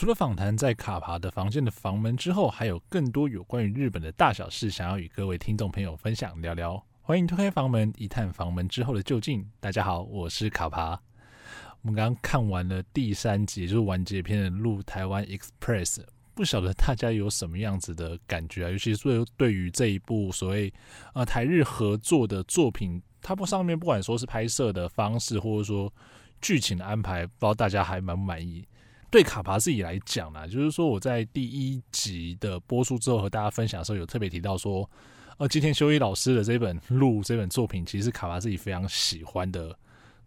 除了访谈在卡帕的房间的房门之后，还有更多有关于日本的大小事，想要与各位听众朋友分享聊聊。欢迎推开房门，一探房门之后的究竟。大家好，我是卡帕。我们刚刚看完了第三集，就是完结篇的《路台湾 Express》，不晓得大家有什么样子的感觉啊？尤其是对对于这一部所谓呃台日合作的作品，它不上面不管说是拍摄的方式，或者说剧情的安排，不知道大家还满不满意？对卡帕自己来讲呢，就是说我在第一集的播出之后和大家分享的时候，有特别提到说。呃，今天修一老师的这本《录》这本作品，其实卡帕自己非常喜欢的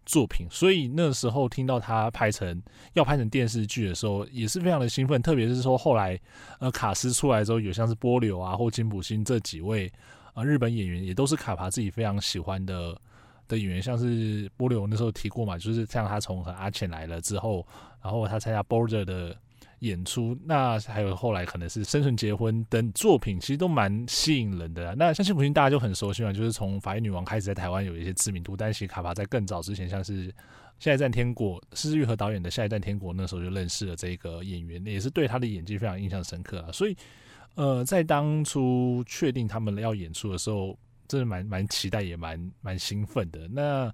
作品，所以那时候听到他拍成要拍成电视剧的时候，也是非常的兴奋。特别是说后来呃卡司出来之后，有像是波流啊或金普新这几位啊、日本演员，也都是卡帕自己非常喜欢的的演员。像是波瑠那时候提过嘛，就是像他从和阿浅来了之后，然后他参加 Border 的。演出，那还有后来可能是生存结婚等作品，其实都蛮吸引人的。那像金普新大家就很熟悉嘛，就是从法医女王开始在台湾有一些知名度。但是其实卡帕在更早之前，像是《下一站天国》，是枝裕和导演的《下一站天国》，那时候就认识了这个演员，也是对他的演技非常印象深刻啊。所以，呃，在当初确定他们要演出的时候，真的蛮蛮期待，也蛮蛮兴奋的。那。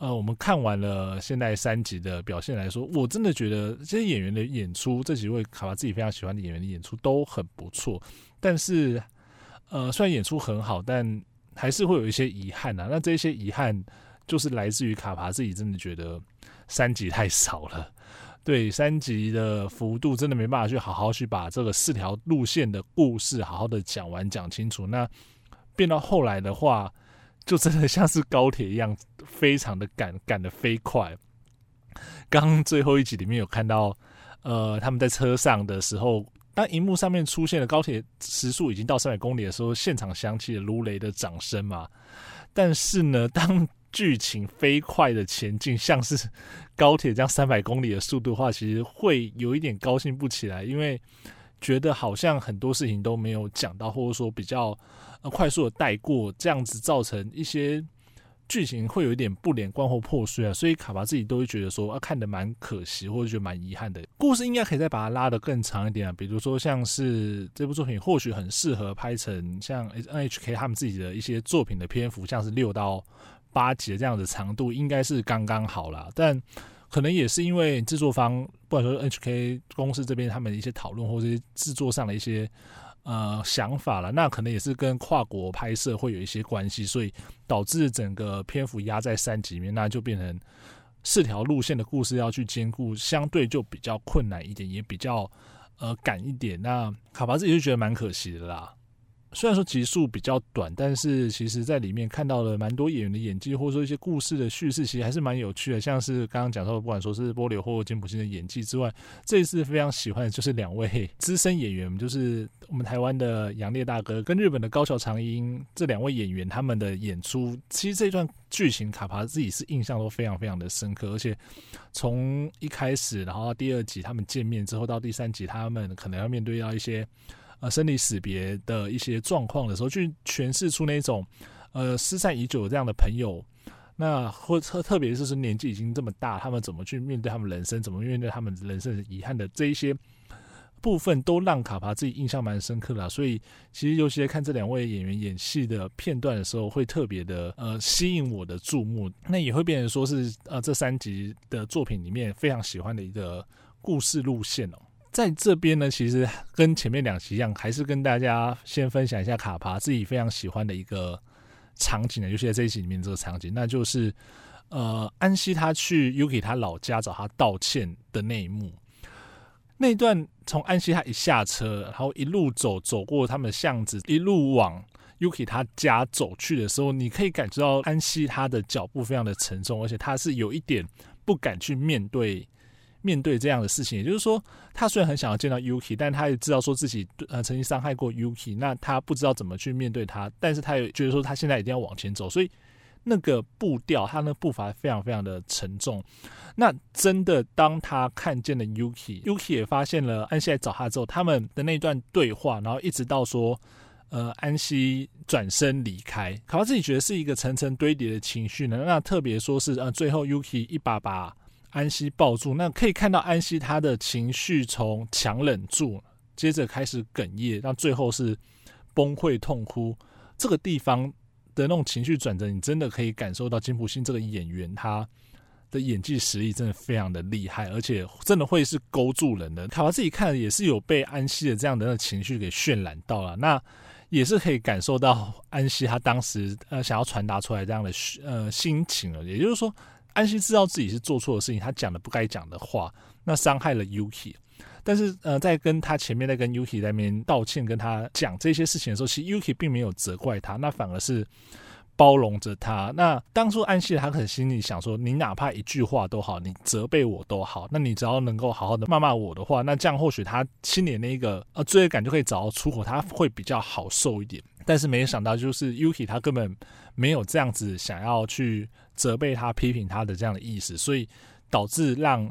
呃，我们看完了现在三集的表现来说，我真的觉得这些演员的演出，这几位卡帕自己非常喜欢的演员的演出都很不错。但是，呃，虽然演出很好，但还是会有一些遗憾啊。那这些遗憾就是来自于卡帕自己真的觉得三集太少了，对，三集的幅度真的没办法去好好去把这个四条路线的故事好好的讲完讲清楚。那变到后来的话。就真的像是高铁一样，非常的赶，赶得飞快。刚最后一集里面有看到，呃，他们在车上的时候，当荧幕上面出现了高铁时速已经到三百公里的时候，现场响起了如雷的掌声嘛。但是呢，当剧情飞快的前进，像是高铁这样三百公里的速度的话，其实会有一点高兴不起来，因为觉得好像很多事情都没有讲到，或者说比较。呃，快速的带过，这样子造成一些剧情会有一点不连贯或破碎啊，所以卡巴自己都会觉得说啊，看得蛮可惜，或者觉得蛮遗憾的。故事应该可以再把它拉得更长一点啊，比如说像是这部作品或许很适合拍成像 NHK 他们自己的一些作品的篇幅，像是六到八集的这样的长度，应该是刚刚好啦。但可能也是因为制作方，不管说 HK 公司这边他们一些讨论，或者是制作上的一些。呃，想法了，那可能也是跟跨国拍摄会有一些关系，所以导致整个篇幅压在三集里面，那就变成四条路线的故事要去兼顾，相对就比较困难一点，也比较呃赶一点。那卡巴自己就觉得蛮可惜的啦。虽然说集数比较短，但是其实在里面看到了蛮多演员的演技，或者说一些故事的叙事，其实还是蛮有趣的。像是刚刚讲到的，不管说是波流或金普新的演技之外，这一次非常喜欢的就是两位资深演员，就是我们台湾的杨烈大哥跟日本的高桥长英这两位演员，他们的演出，其实这段剧情卡帕自己是印象都非常非常的深刻，而且从一开始，然后到第二集他们见面之后，到第三集他们可能要面对到一些。呃，生离死别的一些状况的时候，去诠释出那种呃失散已久这样的朋友，那或特特别是是年纪已经这么大，他们怎么去面对他们人生，怎么面对他们人生遗憾的这一些部分，都让卡帕自己印象蛮深刻的。所以，其实尤其在看这两位演员演戏的片段的时候，会特别的呃吸引我的注目。那也会变成说是呃这三集的作品里面非常喜欢的一个故事路线哦。在这边呢，其实跟前面两集一样，还是跟大家先分享一下卡帕自己非常喜欢的一个场景呢，尤其在这一集里面这个场景，那就是呃安西他去 Yuki 他老家找他道歉的那一幕。那一段从安西他一下车，然后一路走走过他们巷子，一路往 Yuki 他家走去的时候，你可以感觉到安西他的脚步非常的沉重，而且他是有一点不敢去面对。面对这样的事情，也就是说，他虽然很想要见到 Yuki，但他也知道说自己呃曾经伤害过 Yuki，那他不知道怎么去面对他，但是他也觉得说他现在一定要往前走，所以那个步调，他那步伐非常非常的沉重。那真的当他看见了 Yuki，Yuki 也发现了安西来找他之后，他们的那段对话，然后一直到说呃安西转身离开，卡帕自己觉得是一个层层堆叠的情绪呢。那特别说是呃最后 Yuki 一把把。安西抱住，那可以看到安西他的情绪从强忍住，接着开始哽咽，到最后是崩溃痛哭。这个地方的那种情绪转折，你真的可以感受到金普信这个演员他的演技实力真的非常的厉害，而且真的会是勾住人的。卡帕自己看也是有被安西的这样的那情绪给渲染到了，那也是可以感受到安西他当时呃想要传达出来这样的呃心情了。也就是说，安西知道自己是做错的事情，他讲了不该讲的话，那伤害了 Yuki。但是呃，在跟他前面在跟 Yuki 在那边道歉，跟他讲这些事情的时候，其实 Yuki 并没有责怪他，那反而是。包容着他。那当初安西他可能心里想说：“你哪怕一句话都好，你责备我都好，那你只要能够好好的骂骂我的话，那这样或许他心里那个呃罪恶感就可以找到出口，他会比较好受一点。但是没想到，就是 Yuki 他根本没有这样子想要去责备他、批评他的这样的意思，所以导致让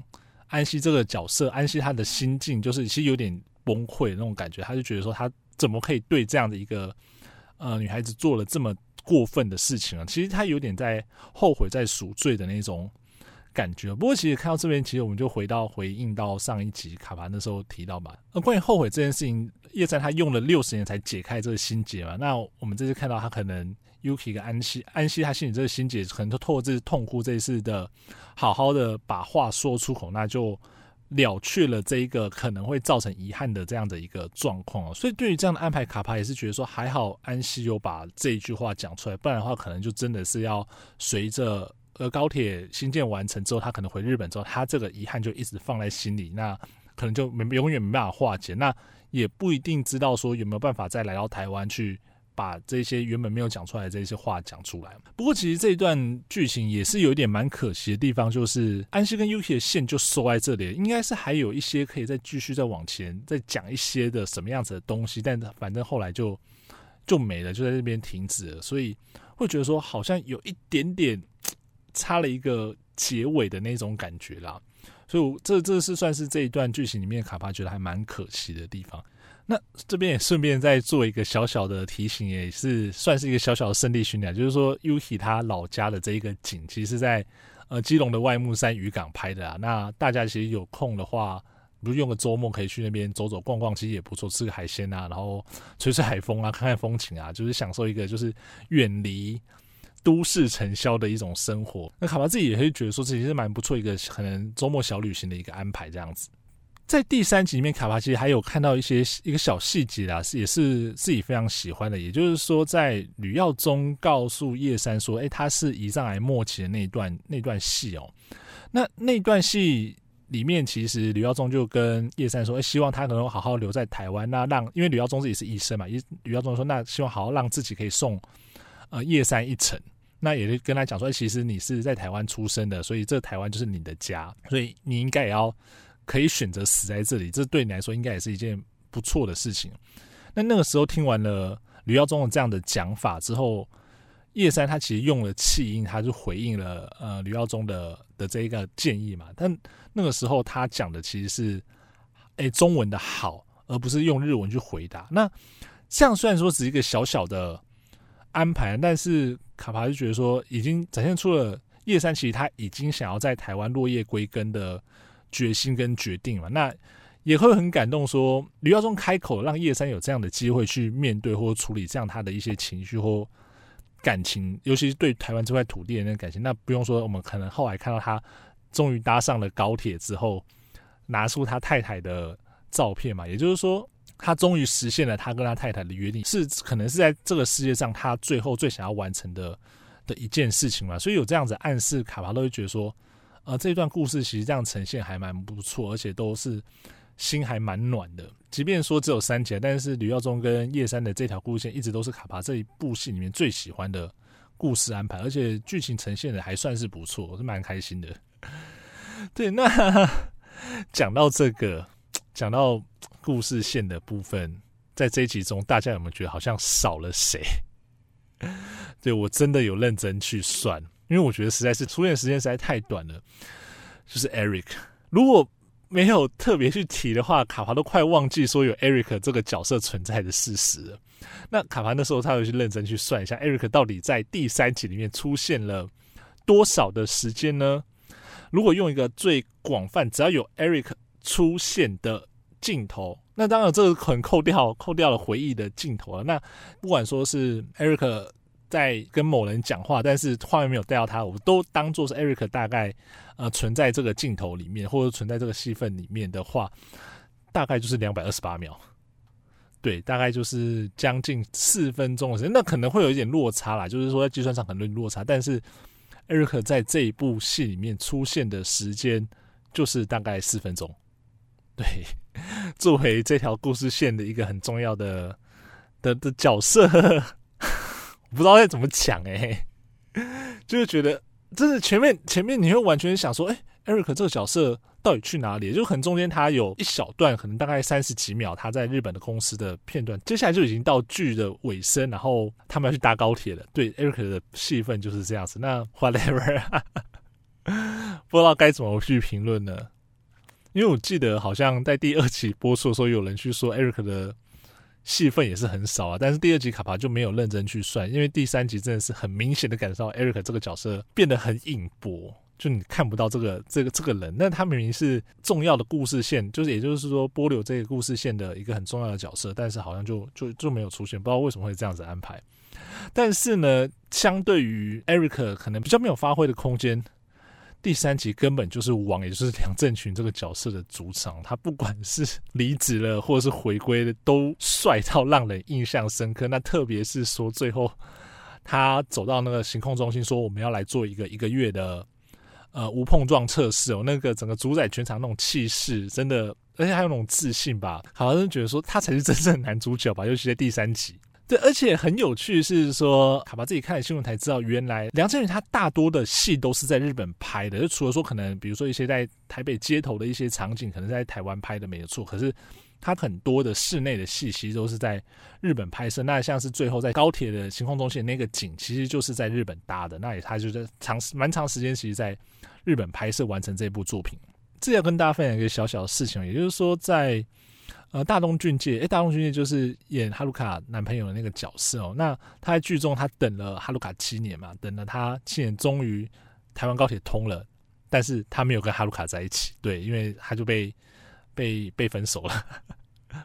安西这个角色，安西他的心境就是其实有点崩溃那种感觉。他就觉得说，他怎么可以对这样的一个呃女孩子做了这么。过分的事情啊，其实他有点在后悔、在赎罪的那种感觉。不过，其实看到这边，其实我们就回到回应到上一集卡帕那时候提到嘛，而关于后悔这件事情，叶山他用了六十年才解开这个心结嘛。那我们这次看到他可能 Yuki 跟安西，安西他心里这个心结，可能就透过这次痛哭，这一次的好好的把话说出口，那就。了却了这一个可能会造成遗憾的这样的一个状况，所以对于这样的安排，卡帕也是觉得说还好安西有把这一句话讲出来，不然的话可能就真的是要随着呃高铁新建完成之后，他可能回日本之后，他这个遗憾就一直放在心里，那可能就没永远没办法化解，那也不一定知道说有没有办法再来到台湾去。把这些原本没有讲出来的这些话讲出来。不过，其实这一段剧情也是有一点蛮可惜的地方，就是安西跟 Yuki 的线就收在这里，应该是还有一些可以再继续再往前再讲一些的什么样子的东西，但反正后来就就没了，就在那边停止了。所以会觉得说，好像有一点点差了一个结尾的那种感觉啦。所以这这是算是这一段剧情里面卡帕觉得还蛮可惜的地方。那这边也顺便再做一个小小的提醒，也是算是一个小小的胜利巡礼，就是说 Yuki 他老家的这一个景，其实是在呃基隆的外木山渔港拍的啊。那大家其实有空的话，不用个周末可以去那边走走逛逛，其实也不错，吃个海鲜啊，然后吹吹海风啊，看看风景啊，就是享受一个就是远离都市尘嚣的一种生活。那卡巴自己也会觉得说，这其实蛮不错一个可能周末小旅行的一个安排，这样子。在第三集里面，卡巴其实还有看到一些一个小细节啦，是也是自己非常喜欢的。也就是说，在吕耀宗告诉叶山说：“哎，他是胰脏癌末期的那一段那段戏哦。”那那段戏里面，其实吕耀宗就跟叶山说：“哎，希望他能够好好留在台湾。那让因为吕耀宗自己是医生嘛，吕耀宗说：那希望好好让自己可以送呃叶山一程。那也就跟他讲说：其实你是在台湾出生的，所以这台湾就是你的家，所以你应该也要。”可以选择死在这里，这对你来说应该也是一件不错的事情。那那个时候听完了吕耀宗的这样的讲法之后，叶山他其实用了气音，他就回应了呃吕耀宗的的这一个建议嘛。但那个时候他讲的其实是诶中文的好，而不是用日文去回答。那这样虽然说只是一个小小的安排，但是卡帕就觉得说已经展现出了叶山其实他已经想要在台湾落叶归根的。决心跟决定嘛，那也会很感动。说吕耀宗开口，让叶山有这样的机会去面对或处理这样他的一些情绪或感情，尤其是对台湾这块土地的那感情。那不用说，我们可能后来看到他终于搭上了高铁之后，拿出他太太的照片嘛，也就是说，他终于实现了他跟他太太的约定，是可能是在这个世界上他最后最想要完成的的一件事情嘛。所以有这样子暗示，卡帕都会觉得说。呃，这段故事其实这样呈现还蛮不错，而且都是心还蛮暖的。即便说只有三集，但是吕耀宗跟叶山的这条故事线一直都是卡帕这一部戏里面最喜欢的故事安排，而且剧情呈现的还算是不错，我是蛮开心的。对，那讲到这个，讲到故事线的部分，在这一集中，大家有没有觉得好像少了谁？对，我真的有认真去算。因为我觉得实在是出现时间实在太短了，就是 Eric。如果没有特别去提的话，卡帕都快忘记说有 Eric 这个角色存在的事实了。那卡帕那时候他会去认真去算一下，Eric 到底在第三集里面出现了多少的时间呢？如果用一个最广泛，只要有 Eric 出现的镜头，那当然这个可能扣掉扣掉了回忆的镜头了。那不管说是 Eric 在跟某人讲话，但是画面没有带到他，我都当做是 Eric 大概呃存在这个镜头里面，或者存在这个戏份里面的话，大概就是两百二十八秒。对，大概就是将近四分钟的时间，那可能会有一点落差啦，就是说在计算上可能有落差，但是 Eric 在这一部戏里面出现的时间就是大概四分钟。对，作为这条故事线的一个很重要的的的角色，我不知道该怎么讲哎，就是觉得真的前面前面你会完全想说，哎，Eric 这个角色。到底去哪里？就很中间他有一小段，可能大概三十几秒，他在日本的公司的片段。接下来就已经到剧的尾声，然后他们要去搭高铁了。对，Eric 的戏份就是这样子。那 whatever，不知道该怎么去评论呢？因为我记得好像在第二集播出的时候，有人去说 Eric 的戏份也是很少啊。但是第二集卡帕就没有认真去算，因为第三集真的是很明显的感受到 Eric 这个角色变得很隐薄。就你看不到这个这个这个人，那他明明是重要的故事线，就是也就是说波流这个故事线的一个很重要的角色，但是好像就就就没有出现，不知道为什么会这样子安排。但是呢，相对于 Eric 可能比较没有发挥的空间，第三集根本就是王，也就是梁振群这个角色的主场，他不管是离职了或者是回归的，都帅到让人印象深刻。那特别是说最后他走到那个行控中心，说我们要来做一个一个月的。呃，无碰撞测试哦，那个整个主宰全场那种气势，真的，而且还有那种自信吧，好像是觉得说他才是真正的男主角吧，尤其在第三集。对，而且很有趣是说，卡巴自己看了新闻才知道，原来梁振宇他大多的戏都是在日本拍的，就除了说可能比如说一些在台北街头的一些场景，可能在台湾拍的没有错，可是。他很多的室内的戏其实都是在日本拍摄，那像是最后在高铁的行控中心那个景，其实就是在日本搭的。那也他就是长蛮长时间，其实在日本拍摄完成这部作品。这要跟大家分享一个小小的事情，也就是说，在呃大东俊介，诶，大东俊介就是演哈鲁卡男朋友的那个角色哦。那他在剧中他等了哈鲁卡七年嘛，等了他七年，终于台湾高铁通了，但是他没有跟哈鲁卡在一起，对，因为他就被。被被分手了，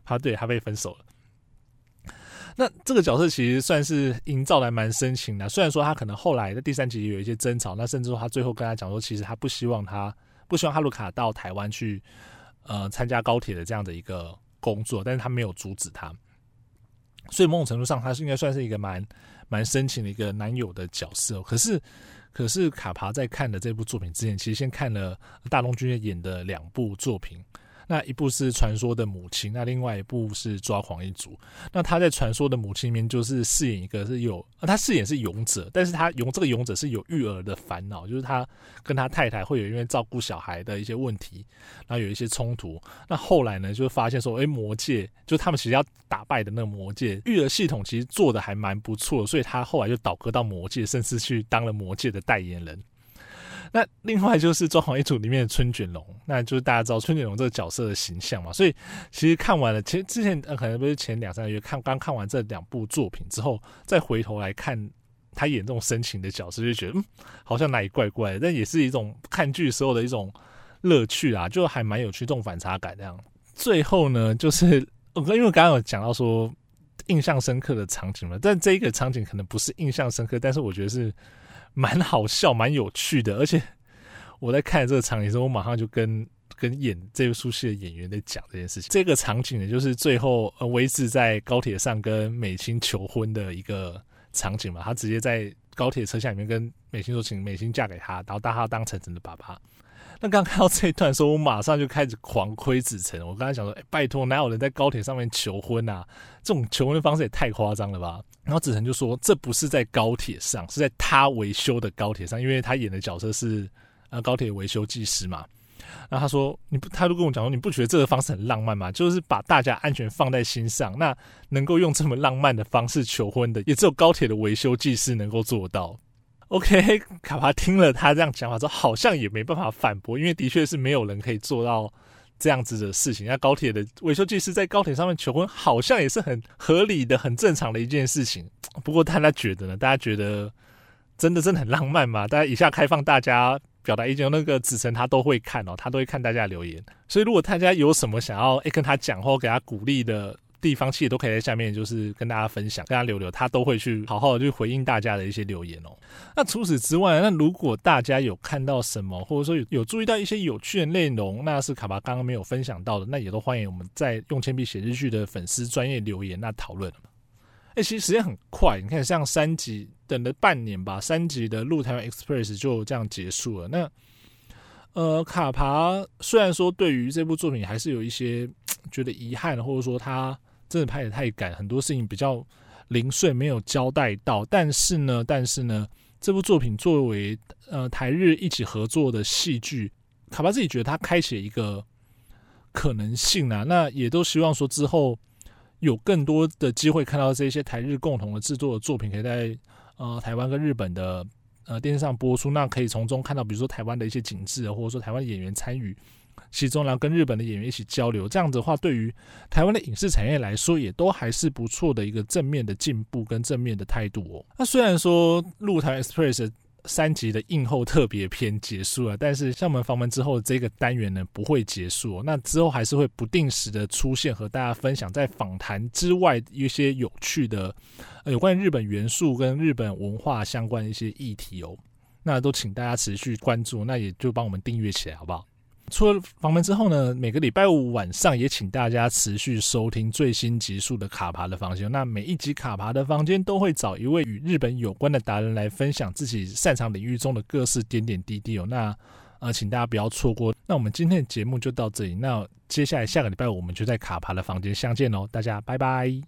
他对他被分手了。那这个角色其实算是营造的蛮深情的，虽然说他可能后来在第三集有一些争吵，那甚至说他最后跟他讲说，其实他不希望他不希望哈鲁卡到台湾去，呃，参加高铁的这样的一个工作，但是他没有阻止他。所以某种程度上，他是应该算是一个蛮蛮深情的一个男友的角色。可是，可是卡帕在看的这部作品之前，其实先看了大龙君演的两部作品。那一部是传说的母亲，那另外一部是抓狂一族。那他在传说的母亲里面就是饰演一个是有，他饰演是勇者，但是他勇这个勇者是有育儿的烦恼，就是他跟他太太会有因为照顾小孩的一些问题，然后有一些冲突。那后来呢，就发现说，哎，魔界就他们其实要打败的那个魔界育儿系统，其实做的还蛮不错，所以他后来就倒戈到魔界，甚至去当了魔界的代言人。那另外就是《抓狂一组》里面的春卷龙，那就是大家知道春卷龙这个角色的形象嘛，所以其实看完了，其实之前可能不是前两三个月看刚看完这两部作品之后，再回头来看他演这种深情的角色，就觉得嗯，好像哪里怪怪的，但也是一种看剧时候的一种乐趣啊，就还蛮有趣，这种反差感这样。最后呢，就是我因为刚刚有讲到说印象深刻的场景嘛，但这一个场景可能不是印象深刻，但是我觉得是。蛮好笑，蛮有趣的，而且我在看这个场景时候，我马上就跟跟演这出戏的演员在讲这件事情。这个场景呢，就是最后呃，威志在高铁上跟美青求婚的一个场景嘛。他直接在高铁车厢里面跟美青说，请美青嫁给他，然后把他当成真的爸爸。那刚看到这一段的时候，我马上就开始狂亏子成。我刚才想说，哎，拜托，哪有人在高铁上面求婚啊？这种求婚的方式也太夸张了吧？然后子成就说，这不是在高铁上，是在他维修的高铁上，因为他演的角色是呃高铁维修技师嘛。然后他说，你不，他就跟我讲说，你不觉得这个方式很浪漫吗？就是把大家安全放在心上，那能够用这么浪漫的方式求婚的，也只有高铁的维修技师能够做到。OK，卡帕听了他这样讲法之后，好像也没办法反驳，因为的确是没有人可以做到这样子的事情。那高铁的维修技师在高铁上面求婚，好像也是很合理的、很正常的一件事情。不过大家觉得呢？大家觉得真的真的很浪漫吗？大家以下开放大家表达意见。那个子晨他都会看哦，他都会看大家留言。所以如果大家有什么想要诶跟他讲或给他鼓励的地方，其实都可以在下面就是跟大家分享，跟他留留，他都会去好好的去回应大家的一些留言哦。那除此之外，那如果大家有看到什么，或者说有有注意到一些有趣的内容，那是卡巴刚刚没有分享到的，那也都欢迎我们在用铅笔写日剧的粉丝专业留言那讨论。哎，其实时间很快，你看像三集等了半年吧，三集的《路台湾 Express》就这样结束了。那呃，卡帕虽然说对于这部作品还是有一些觉得遗憾，或者说他真的拍的太赶，很多事情比较零碎没有交代到。但是呢，但是呢，这部作品作为呃台日一起合作的戏剧，卡巴自己觉得他开启一个可能性啊。那也都希望说之后。有更多的机会看到这些台日共同的制作的作品，可以在呃台湾跟日本的呃电视上播出，那可以从中看到，比如说台湾的一些景致，或者说台湾演员参与其中，然后跟日本的演员一起交流，这样子的话，对于台湾的影视产业来说，也都还是不错的一个正面的进步跟正面的态度哦。那虽然说鹿台 Express。三集的映后特别篇结束了，但是厦门房门之后这个单元呢不会结束哦，那之后还是会不定时的出现，和大家分享在访谈之外一些有趣的，呃，有关于日本元素跟日本文化相关的一些议题哦，那都请大家持续关注，那也就帮我们订阅起来好不好？出了房门之后呢，每个礼拜五晚上也请大家持续收听最新集数的卡爬的房间。那每一集卡爬的房间都会找一位与日本有关的达人来分享自己擅长领域中的各式点点滴滴哦。那呃，请大家不要错过。那我们今天的节目就到这里。那接下来下个礼拜我们就在卡爬的房间相见喽，大家拜拜。